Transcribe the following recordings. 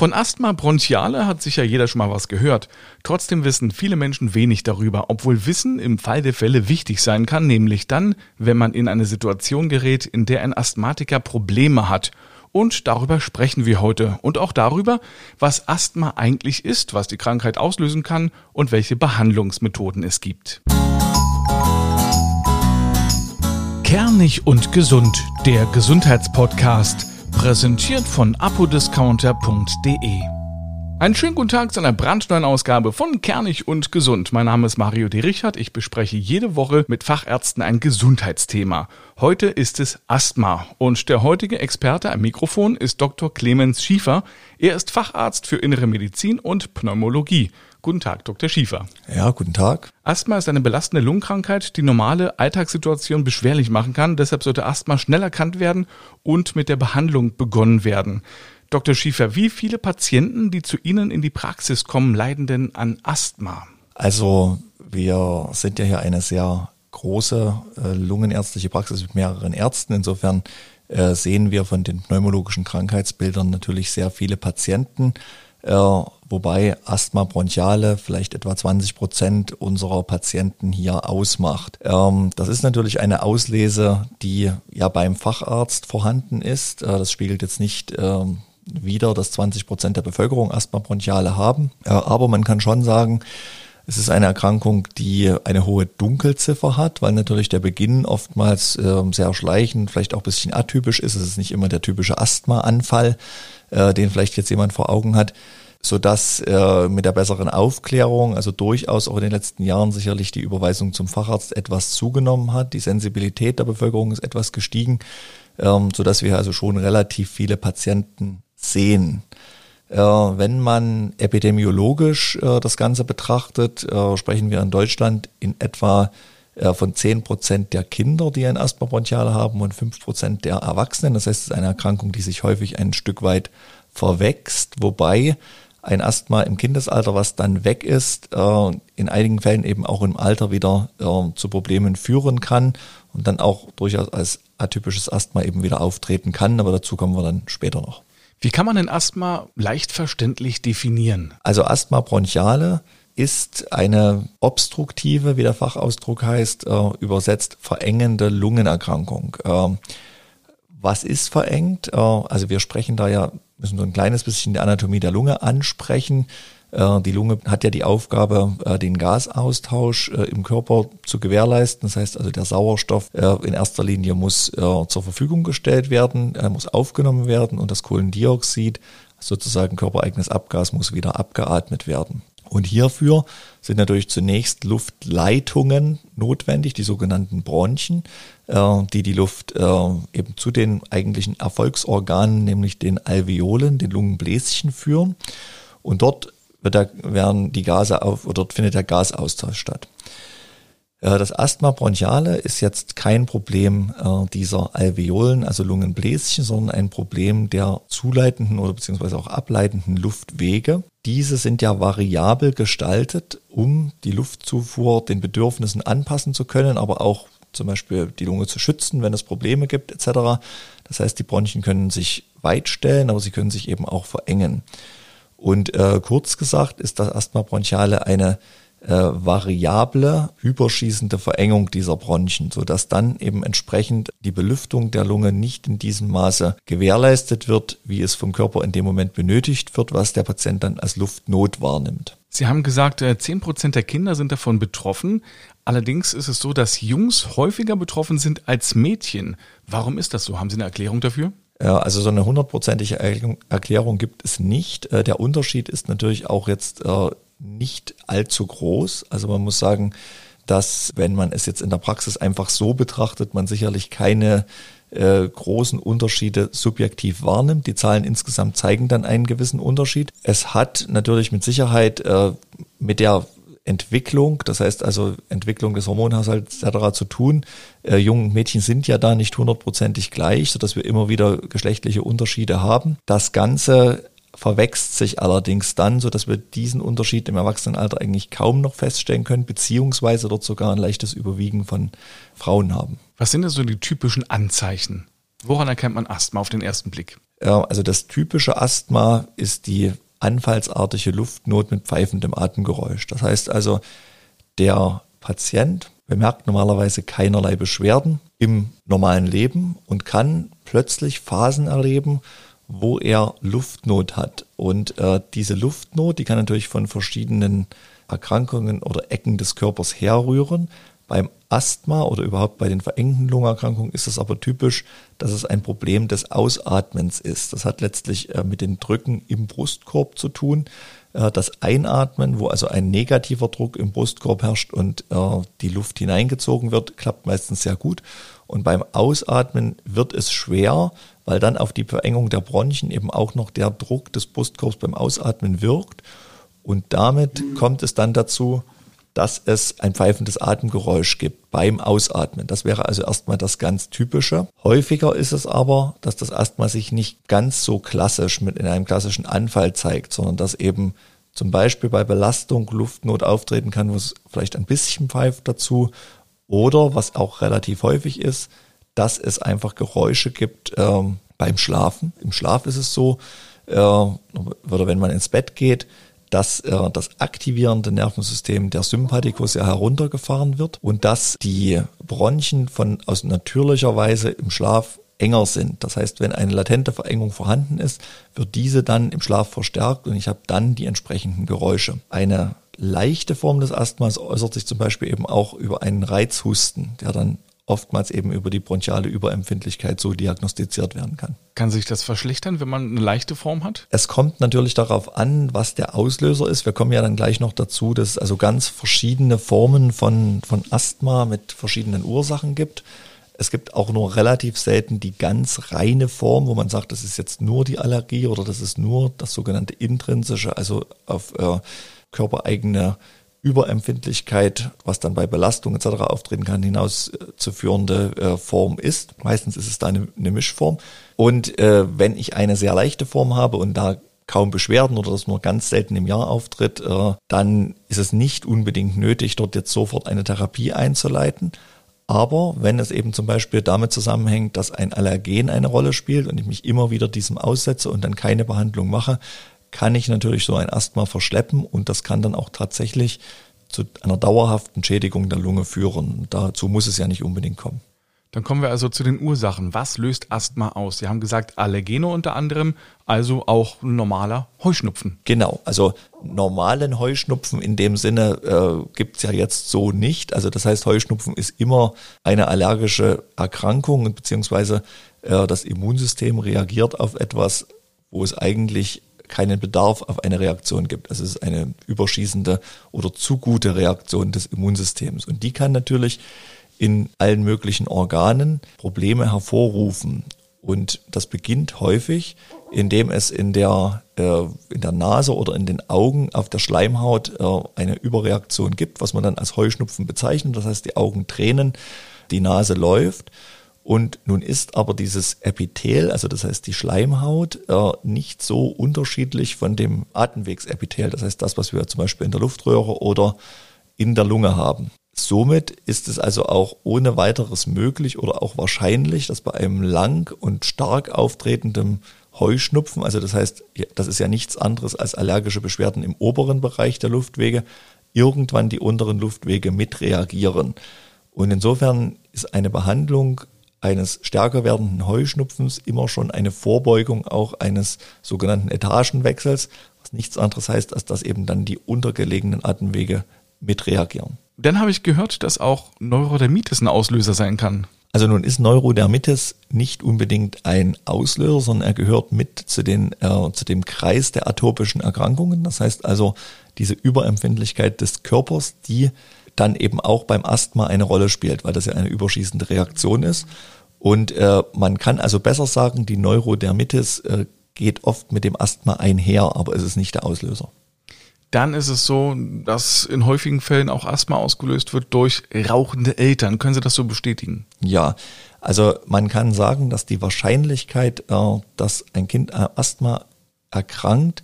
Von Asthma bronchiale hat sicher jeder schon mal was gehört. Trotzdem wissen viele Menschen wenig darüber, obwohl Wissen im Fall der Fälle wichtig sein kann, nämlich dann, wenn man in eine Situation gerät, in der ein Asthmatiker Probleme hat. Und darüber sprechen wir heute und auch darüber, was Asthma eigentlich ist, was die Krankheit auslösen kann und welche Behandlungsmethoden es gibt. Kernig und gesund, der Gesundheitspodcast Präsentiert von apodiscounter.de. Einen schönen guten Tag zu einer brandneuen Ausgabe von Kernig und Gesund. Mein Name ist Mario D. Richard. Ich bespreche jede Woche mit Fachärzten ein Gesundheitsthema. Heute ist es Asthma und der heutige Experte am Mikrofon ist Dr. Clemens Schiefer. Er ist Facharzt für Innere Medizin und Pneumologie. Guten Tag, Dr. Schiefer. Ja, guten Tag. Asthma ist eine belastende Lungenkrankheit, die normale Alltagssituation beschwerlich machen kann. Deshalb sollte Asthma schnell erkannt werden und mit der Behandlung begonnen werden. Dr. Schiefer, wie viele Patienten, die zu Ihnen in die Praxis kommen, leiden denn an Asthma? Also wir sind ja hier eine sehr große äh, lungenärztliche Praxis mit mehreren Ärzten. Insofern äh, sehen wir von den pneumologischen Krankheitsbildern natürlich sehr viele Patienten. Äh, wobei Asthma bronchiale vielleicht etwa 20 Prozent unserer Patienten hier ausmacht. Ähm, das ist natürlich eine Auslese, die ja beim Facharzt vorhanden ist. Äh, das spiegelt jetzt nicht ähm, wieder, dass 20 Prozent der Bevölkerung Asthma bronchiale haben. Äh, aber man kann schon sagen, es ist eine Erkrankung, die eine hohe Dunkelziffer hat, weil natürlich der Beginn oftmals äh, sehr schleichend, vielleicht auch ein bisschen atypisch ist. Es ist nicht immer der typische Asthmaanfall, äh, den vielleicht jetzt jemand vor Augen hat so dass äh, mit der besseren Aufklärung, also durchaus auch in den letzten Jahren sicherlich die Überweisung zum Facharzt etwas zugenommen hat. Die Sensibilität der Bevölkerung ist etwas gestiegen, ähm, so dass wir also schon relativ viele Patienten sehen. Äh, wenn man epidemiologisch äh, das Ganze betrachtet, äh, sprechen wir in Deutschland in etwa von zehn Prozent der Kinder, die ein Asthma bronchiale haben und fünf Prozent der Erwachsenen. Das heißt, es ist eine Erkrankung, die sich häufig ein Stück weit verwächst, wobei ein Asthma im Kindesalter, was dann weg ist, in einigen Fällen eben auch im Alter wieder zu Problemen führen kann und dann auch durchaus als atypisches Asthma eben wieder auftreten kann. Aber dazu kommen wir dann später noch. Wie kann man denn Asthma leicht verständlich definieren? Also Asthma bronchiale ist eine obstruktive, wie der Fachausdruck heißt, äh, übersetzt verengende Lungenerkrankung. Ähm, was ist verengt? Also wir sprechen da ja müssen so ein kleines bisschen die Anatomie der Lunge ansprechen. Äh, die Lunge hat ja die Aufgabe, äh, den Gasaustausch äh, im Körper zu gewährleisten. Das heißt also, der Sauerstoff in erster Linie muss zur Verfügung gestellt werden, er muss aufgenommen werden und das Kohlendioxid, sozusagen körpereigenes Abgas, muss wieder abgeatmet werden. Und hierfür sind natürlich zunächst Luftleitungen notwendig, die sogenannten Bronchien, die die Luft eben zu den eigentlichen Erfolgsorganen, nämlich den Alveolen, den Lungenbläschen führen. Und dort wird der, werden die Gase auf, oder dort findet der Gasaustausch statt. Äh, das Asthma bronchiale ist jetzt kein Problem äh, dieser Alveolen, also Lungenbläschen, sondern ein Problem der zuleitenden oder beziehungsweise auch ableitenden Luftwege. Diese sind ja variabel gestaltet, um die Luftzufuhr den Bedürfnissen anpassen zu können, aber auch zum Beispiel die Lunge zu schützen, wenn es Probleme gibt etc. Das heißt, die Bronchien können sich weit stellen, aber sie können sich eben auch verengen. Und äh, kurz gesagt ist das Asthma bronchiale eine äh, variable, überschießende Verengung dieser Bronchien, sodass dann eben entsprechend die Belüftung der Lunge nicht in diesem Maße gewährleistet wird, wie es vom Körper in dem Moment benötigt wird, was der Patient dann als Luftnot wahrnimmt. Sie haben gesagt, 10 äh, Prozent der Kinder sind davon betroffen. Allerdings ist es so, dass Jungs häufiger betroffen sind als Mädchen. Warum ist das so? Haben Sie eine Erklärung dafür? Also so eine hundertprozentige Erklärung gibt es nicht. Äh, der Unterschied ist natürlich auch jetzt äh, nicht allzu groß. Also man muss sagen, dass wenn man es jetzt in der Praxis einfach so betrachtet, man sicherlich keine äh, großen Unterschiede subjektiv wahrnimmt. Die Zahlen insgesamt zeigen dann einen gewissen Unterschied. Es hat natürlich mit Sicherheit mit der Entwicklung, das heißt also Entwicklung des Hormonhaushalts etc. zu tun. Äh, Jungen und Mädchen sind ja da nicht hundertprozentig gleich, sodass wir immer wieder geschlechtliche Unterschiede haben. Das Ganze verwächst sich allerdings dann, so dass wir diesen Unterschied im Erwachsenenalter eigentlich kaum noch feststellen können, beziehungsweise dort sogar ein leichtes Überwiegen von Frauen haben. Was sind denn so die typischen Anzeichen? Woran erkennt man Asthma auf den ersten Blick? Also das typische Asthma ist die anfallsartige Luftnot mit pfeifendem Atemgeräusch. Das heißt also, der Patient bemerkt normalerweise keinerlei Beschwerden im normalen Leben und kann plötzlich Phasen erleben, wo er Luftnot hat. Und äh, diese Luftnot, die kann natürlich von verschiedenen Erkrankungen oder Ecken des Körpers herrühren. Beim Asthma oder überhaupt bei den verengten Lungenerkrankungen ist es aber typisch, dass es ein Problem des Ausatmens ist. Das hat letztlich äh, mit den Drücken im Brustkorb zu tun. Äh, das Einatmen, wo also ein negativer Druck im Brustkorb herrscht und äh, die Luft hineingezogen wird, klappt meistens sehr gut. Und beim Ausatmen wird es schwer, weil dann auf die Verengung der Bronchien eben auch noch der Druck des Brustkorbs beim Ausatmen wirkt. Und damit kommt es dann dazu, dass es ein pfeifendes Atemgeräusch gibt beim Ausatmen. Das wäre also erstmal das ganz Typische. Häufiger ist es aber, dass das Asthma sich nicht ganz so klassisch mit in einem klassischen Anfall zeigt, sondern dass eben zum Beispiel bei Belastung Luftnot auftreten kann, wo es vielleicht ein bisschen pfeift dazu. Oder was auch relativ häufig ist, dass es einfach Geräusche gibt ähm, beim Schlafen. Im Schlaf ist es so, äh, oder wenn man ins Bett geht, dass äh, das aktivierende Nervensystem der Sympathikus ja heruntergefahren wird und dass die Bronchien von aus natürlicher Weise im Schlaf enger sind. Das heißt, wenn eine latente Verengung vorhanden ist, wird diese dann im Schlaf verstärkt und ich habe dann die entsprechenden Geräusche. Eine leichte Form des Asthmas äußert sich zum Beispiel eben auch über einen Reizhusten, der dann oftmals eben über die bronchiale Überempfindlichkeit so diagnostiziert werden kann. Kann sich das verschlechtern, wenn man eine leichte Form hat? Es kommt natürlich darauf an, was der Auslöser ist. Wir kommen ja dann gleich noch dazu, dass es also ganz verschiedene Formen von, von Asthma mit verschiedenen Ursachen gibt. Es gibt auch nur relativ selten die ganz reine Form, wo man sagt, das ist jetzt nur die Allergie oder das ist nur das sogenannte intrinsische, also auf äh, körpereigene Überempfindlichkeit, was dann bei Belastung etc. auftreten kann, hinauszuführende äh, Form ist. Meistens ist es da eine, eine Mischform. Und äh, wenn ich eine sehr leichte Form habe und da kaum Beschwerden oder das nur ganz selten im Jahr auftritt, äh, dann ist es nicht unbedingt nötig, dort jetzt sofort eine Therapie einzuleiten. Aber wenn es eben zum Beispiel damit zusammenhängt, dass ein Allergen eine Rolle spielt und ich mich immer wieder diesem aussetze und dann keine Behandlung mache, kann ich natürlich so ein Asthma verschleppen und das kann dann auch tatsächlich zu einer dauerhaften Schädigung der Lunge führen. Dazu muss es ja nicht unbedingt kommen. Dann kommen wir also zu den Ursachen. Was löst Asthma aus? Sie haben gesagt Allergene unter anderem, also auch normaler Heuschnupfen. Genau, also normalen Heuschnupfen in dem Sinne äh, gibt es ja jetzt so nicht. Also das heißt, Heuschnupfen ist immer eine allergische Erkrankung, beziehungsweise äh, das Immunsystem reagiert auf etwas, wo es eigentlich keinen Bedarf auf eine Reaktion gibt. Also es ist eine überschießende oder zu gute Reaktion des Immunsystems. Und die kann natürlich in allen möglichen Organen Probleme hervorrufen. Und das beginnt häufig, indem es in der, äh, in der Nase oder in den Augen auf der Schleimhaut äh, eine Überreaktion gibt, was man dann als Heuschnupfen bezeichnet. Das heißt, die Augen tränen, die Nase läuft und nun ist aber dieses Epithel, also das heißt die Schleimhaut, äh, nicht so unterschiedlich von dem Atemwegsepithel. Das heißt das, was wir zum Beispiel in der Luftröhre oder in der Lunge haben. Somit ist es also auch ohne weiteres möglich oder auch wahrscheinlich, dass bei einem lang und stark auftretenden Heuschnupfen, also das heißt, das ist ja nichts anderes als allergische Beschwerden im oberen Bereich der Luftwege, irgendwann die unteren Luftwege mitreagieren. Und insofern ist eine Behandlung eines stärker werdenden Heuschnupfens immer schon eine Vorbeugung auch eines sogenannten Etagenwechsels, was nichts anderes heißt, als dass eben dann die untergelegenen Atemwege mitreagieren. Dann habe ich gehört, dass auch Neurodermitis ein Auslöser sein kann. Also nun ist Neurodermitis nicht unbedingt ein Auslöser, sondern er gehört mit zu, den, äh, zu dem Kreis der atopischen Erkrankungen. Das heißt also diese Überempfindlichkeit des Körpers, die dann eben auch beim Asthma eine Rolle spielt, weil das ja eine überschießende Reaktion ist. Und äh, man kann also besser sagen, die Neurodermitis äh, geht oft mit dem Asthma einher, aber es ist nicht der Auslöser. Dann ist es so, dass in häufigen Fällen auch Asthma ausgelöst wird durch rauchende Eltern. Können Sie das so bestätigen? Ja, also man kann sagen, dass die Wahrscheinlichkeit, äh, dass ein Kind Asthma erkrankt,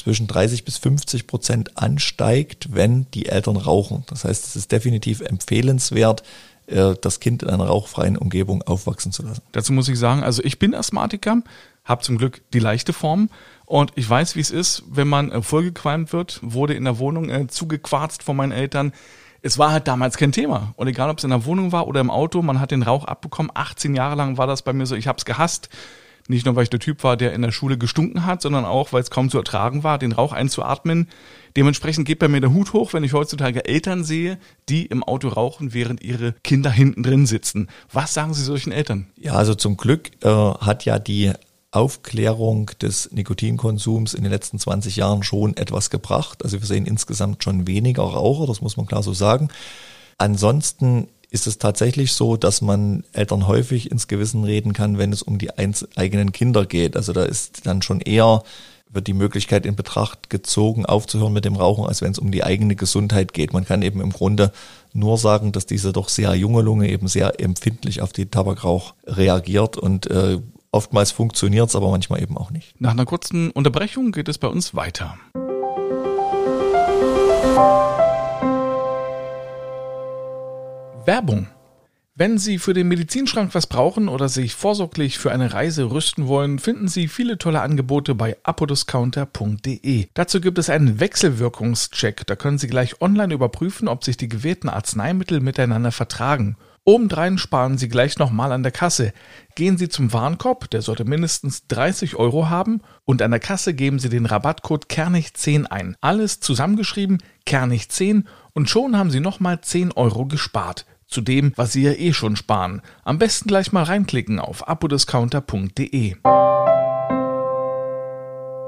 zwischen 30 bis 50 Prozent ansteigt, wenn die Eltern rauchen. Das heißt, es ist definitiv empfehlenswert, äh, das Kind in einer rauchfreien Umgebung aufwachsen zu lassen. Dazu muss ich sagen, also ich bin Asthmatiker, habe zum Glück die leichte Form. Und ich weiß, wie es ist, wenn man äh, vollgequalmt wird, wurde in der Wohnung äh, zugequarzt von meinen Eltern. Es war halt damals kein Thema. Und egal, ob es in der Wohnung war oder im Auto, man hat den Rauch abbekommen. 18 Jahre lang war das bei mir so, ich habe es gehasst. Nicht nur, weil ich der Typ war, der in der Schule gestunken hat, sondern auch, weil es kaum zu ertragen war, den Rauch einzuatmen. Dementsprechend geht bei mir der Hut hoch, wenn ich heutzutage Eltern sehe, die im Auto rauchen, während ihre Kinder hinten drin sitzen. Was sagen Sie solchen Eltern? Ja, also zum Glück äh, hat ja die Aufklärung des Nikotinkonsums in den letzten 20 Jahren schon etwas gebracht. Also wir sehen insgesamt schon weniger Raucher, das muss man klar so sagen. Ansonsten ist es tatsächlich so, dass man Eltern häufig ins Gewissen reden kann, wenn es um die eigenen Kinder geht. Also da ist dann schon eher wird die Möglichkeit in Betracht gezogen, aufzuhören mit dem Rauchen, als wenn es um die eigene Gesundheit geht. Man kann eben im Grunde nur sagen, dass diese doch sehr junge Lunge eben sehr empfindlich auf die Tabakrauch reagiert und äh, oftmals funktioniert es, aber manchmal eben auch nicht. Nach einer kurzen Unterbrechung geht es bei uns weiter. Werbung wenn Sie für den Medizinschrank was brauchen oder sich vorsorglich für eine Reise rüsten wollen, finden Sie viele tolle Angebote bei apodiscounter.de. Dazu gibt es einen Wechselwirkungscheck. Da können Sie gleich online überprüfen, ob sich die gewählten Arzneimittel miteinander vertragen. Obendrein sparen Sie gleich nochmal an der Kasse. Gehen Sie zum Warenkorb, der sollte mindestens 30 Euro haben, und an der Kasse geben Sie den Rabattcode Kernig10 ein. Alles zusammengeschrieben, Kernig10, und schon haben Sie nochmal 10 Euro gespart zu dem, was Sie ja eh schon sparen. Am besten gleich mal reinklicken auf apodiscounter.de.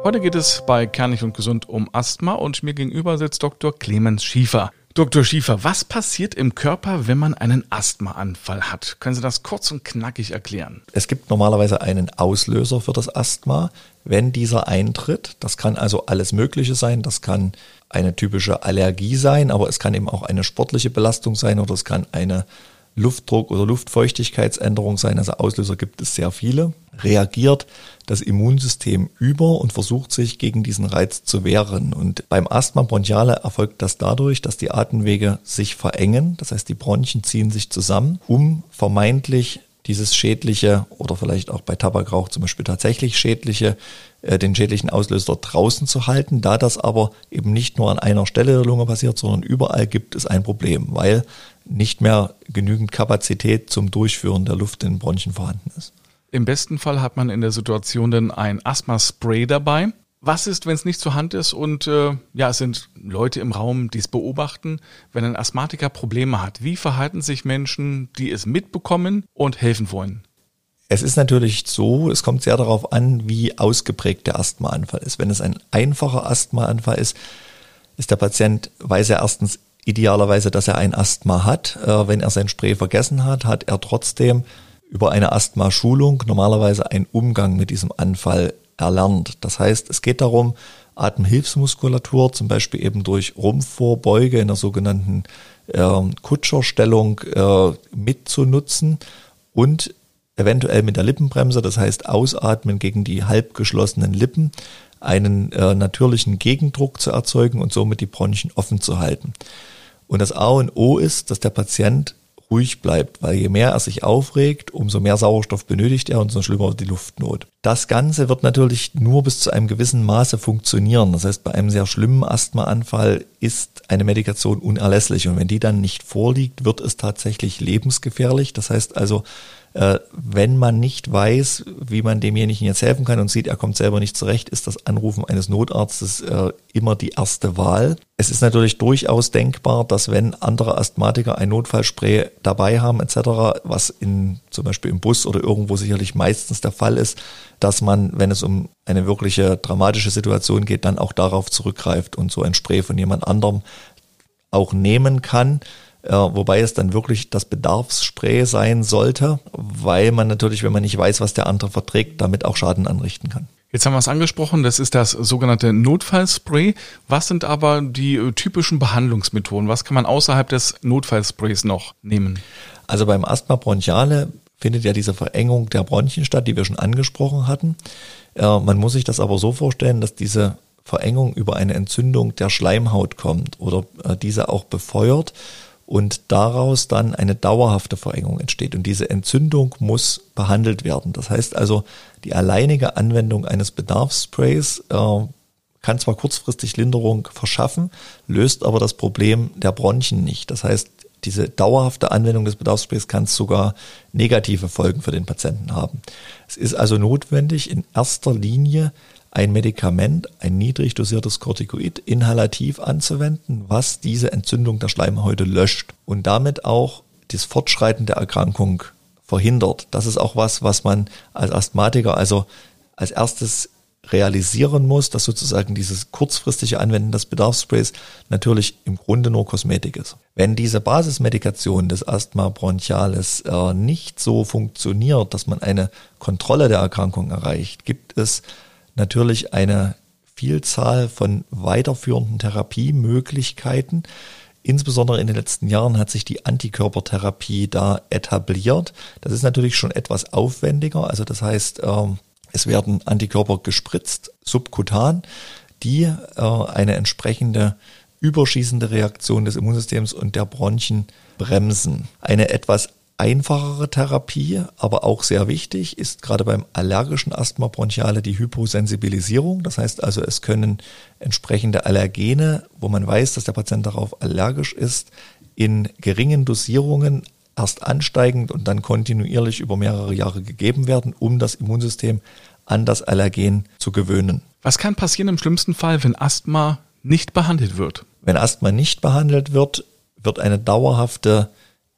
Heute geht es bei Kernig und Gesund um Asthma und mir gegenüber sitzt Dr. Clemens Schiefer. Dr. Schiefer, was passiert im Körper, wenn man einen Asthmaanfall hat? Können Sie das kurz und knackig erklären? Es gibt normalerweise einen Auslöser für das Asthma. Wenn dieser eintritt, das kann also alles Mögliche sein, das kann eine typische Allergie sein, aber es kann eben auch eine sportliche Belastung sein oder es kann eine Luftdruck- oder Luftfeuchtigkeitsänderung sein. Also Auslöser gibt es sehr viele. Reagiert das Immunsystem über und versucht sich gegen diesen Reiz zu wehren. Und beim Asthma bronchiale erfolgt das dadurch, dass die Atemwege sich verengen. Das heißt, die Bronchien ziehen sich zusammen, um vermeintlich dieses schädliche oder vielleicht auch bei Tabakrauch zum Beispiel tatsächlich schädliche, äh, den schädlichen Auslöser draußen zu halten. Da das aber eben nicht nur an einer Stelle der Lunge passiert, sondern überall gibt es ein Problem, weil nicht mehr genügend Kapazität zum Durchführen der Luft in den Bronchien vorhanden ist. Im besten Fall hat man in der Situation dann ein Asthma-Spray dabei. Was ist, wenn es nicht zur Hand ist und äh, ja, es sind Leute im Raum, die es beobachten, wenn ein Asthmatiker Probleme hat? Wie verhalten sich Menschen, die es mitbekommen und helfen wollen? Es ist natürlich so, es kommt sehr darauf an, wie ausgeprägt der Asthmaanfall ist. Wenn es ein einfacher Asthmaanfall ist, ist der Patient, weiß er erstens idealerweise, dass er ein Asthma hat. Äh, wenn er sein Spray vergessen hat, hat er trotzdem über eine Asthma-Schulung normalerweise einen Umgang mit diesem Anfall erlernt. Das heißt, es geht darum, Atemhilfsmuskulatur, zum Beispiel eben durch Rumpfvorbeuge in der sogenannten äh, Kutscherstellung äh, mitzunutzen und eventuell mit der Lippenbremse, das heißt ausatmen gegen die halb geschlossenen Lippen, einen äh, natürlichen Gegendruck zu erzeugen und somit die Bronchien offen zu halten. Und das A und O ist, dass der Patient ruhig bleibt, weil je mehr er sich aufregt, umso mehr Sauerstoff benötigt er und so schlimmer wird die Luftnot. Das Ganze wird natürlich nur bis zu einem gewissen Maße funktionieren. Das heißt, bei einem sehr schlimmen Asthmaanfall ist eine Medikation unerlässlich und wenn die dann nicht vorliegt, wird es tatsächlich lebensgefährlich. Das heißt also, äh, wenn man nicht weiß, wie man demjenigen jetzt helfen kann und sieht, er kommt selber nicht zurecht, ist das Anrufen eines Notarztes äh, immer die erste Wahl. Es ist natürlich durchaus denkbar, dass wenn andere Asthmatiker ein Notfallspray dabei haben etc., was in zum Beispiel im Bus oder irgendwo sicherlich meistens der Fall ist, dass man, wenn es um eine wirkliche dramatische Situation geht, dann auch darauf zurückgreift und so ein Spray von jemand anderem auch nehmen kann wobei es dann wirklich das Bedarfsspray sein sollte, weil man natürlich, wenn man nicht weiß, was der andere verträgt, damit auch Schaden anrichten kann. Jetzt haben wir es angesprochen, das ist das sogenannte Notfallspray. Was sind aber die äh, typischen Behandlungsmethoden? Was kann man außerhalb des Notfallsprays noch nehmen? Also beim Asthma bronchiale findet ja diese Verengung der Bronchien statt, die wir schon angesprochen hatten. Äh, man muss sich das aber so vorstellen, dass diese Verengung über eine Entzündung der Schleimhaut kommt oder äh, diese auch befeuert und daraus dann eine dauerhafte Verengung entsteht. Und diese Entzündung muss behandelt werden. Das heißt also, die alleinige Anwendung eines Bedarfssprays äh, kann zwar kurzfristig Linderung verschaffen, löst aber das Problem der Bronchien nicht. Das heißt, diese dauerhafte Anwendung des Bedarfssprays kann sogar negative Folgen für den Patienten haben. Es ist also notwendig, in erster Linie ein Medikament, ein niedrig dosiertes Corticoid, inhalativ anzuwenden, was diese Entzündung der Schleimhäute löscht und damit auch das Fortschreiten der Erkrankung verhindert. Das ist auch was, was man als Asthmatiker also als erstes realisieren muss, dass sozusagen dieses kurzfristige Anwenden des Bedarfssprays natürlich im Grunde nur Kosmetik ist. Wenn diese Basismedikation des Asthma bronchialis äh, nicht so funktioniert, dass man eine Kontrolle der Erkrankung erreicht, gibt es natürlich eine Vielzahl von weiterführenden Therapiemöglichkeiten. Insbesondere in den letzten Jahren hat sich die Antikörpertherapie da etabliert. Das ist natürlich schon etwas aufwendiger. Also das heißt, ähm, es werden Antikörper gespritzt, subkutan, die äh, eine entsprechende überschießende Reaktion des Immunsystems und der Bronchien bremsen. Eine etwas einfachere Therapie, aber auch sehr wichtig, ist gerade beim allergischen Asthma bronchiale die Hyposensibilisierung. Das heißt also, es können entsprechende Allergene, wo man weiß, dass der Patient darauf allergisch ist, in geringen Dosierungen erst ansteigend und dann kontinuierlich über mehrere Jahre gegeben werden, um das Immunsystem an das Allergen zu gewöhnen. Was kann passieren im schlimmsten Fall, wenn Asthma nicht behandelt wird? Wenn Asthma nicht behandelt wird, wird eine dauerhafte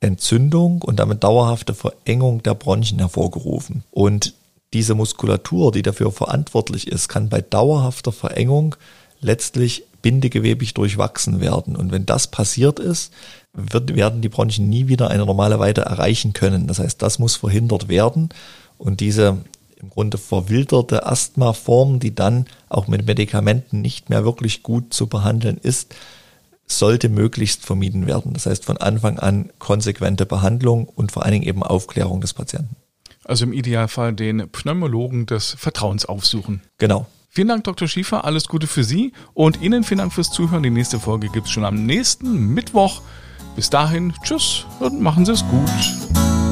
Entzündung und damit dauerhafte Verengung der Bronchien hervorgerufen. Und diese Muskulatur, die dafür verantwortlich ist, kann bei dauerhafter Verengung letztlich bindegewebig durchwachsen werden. Und wenn das passiert ist, wird, werden die Bronchien nie wieder eine normale Weite erreichen können. Das heißt, das muss verhindert werden. Und diese im Grunde verwilderte Asthmaform, die dann auch mit Medikamenten nicht mehr wirklich gut zu behandeln ist, sollte möglichst vermieden werden. Das heißt von Anfang an konsequente Behandlung und vor allen Dingen eben Aufklärung des Patienten. Also im Idealfall den Pneumologen des Vertrauens aufsuchen. Genau. Vielen Dank, Dr. Schiefer. Alles Gute für Sie und Ihnen vielen Dank fürs Zuhören. Die nächste Folge gibt es schon am nächsten Mittwoch. Bis dahin, tschüss und machen Sie es gut.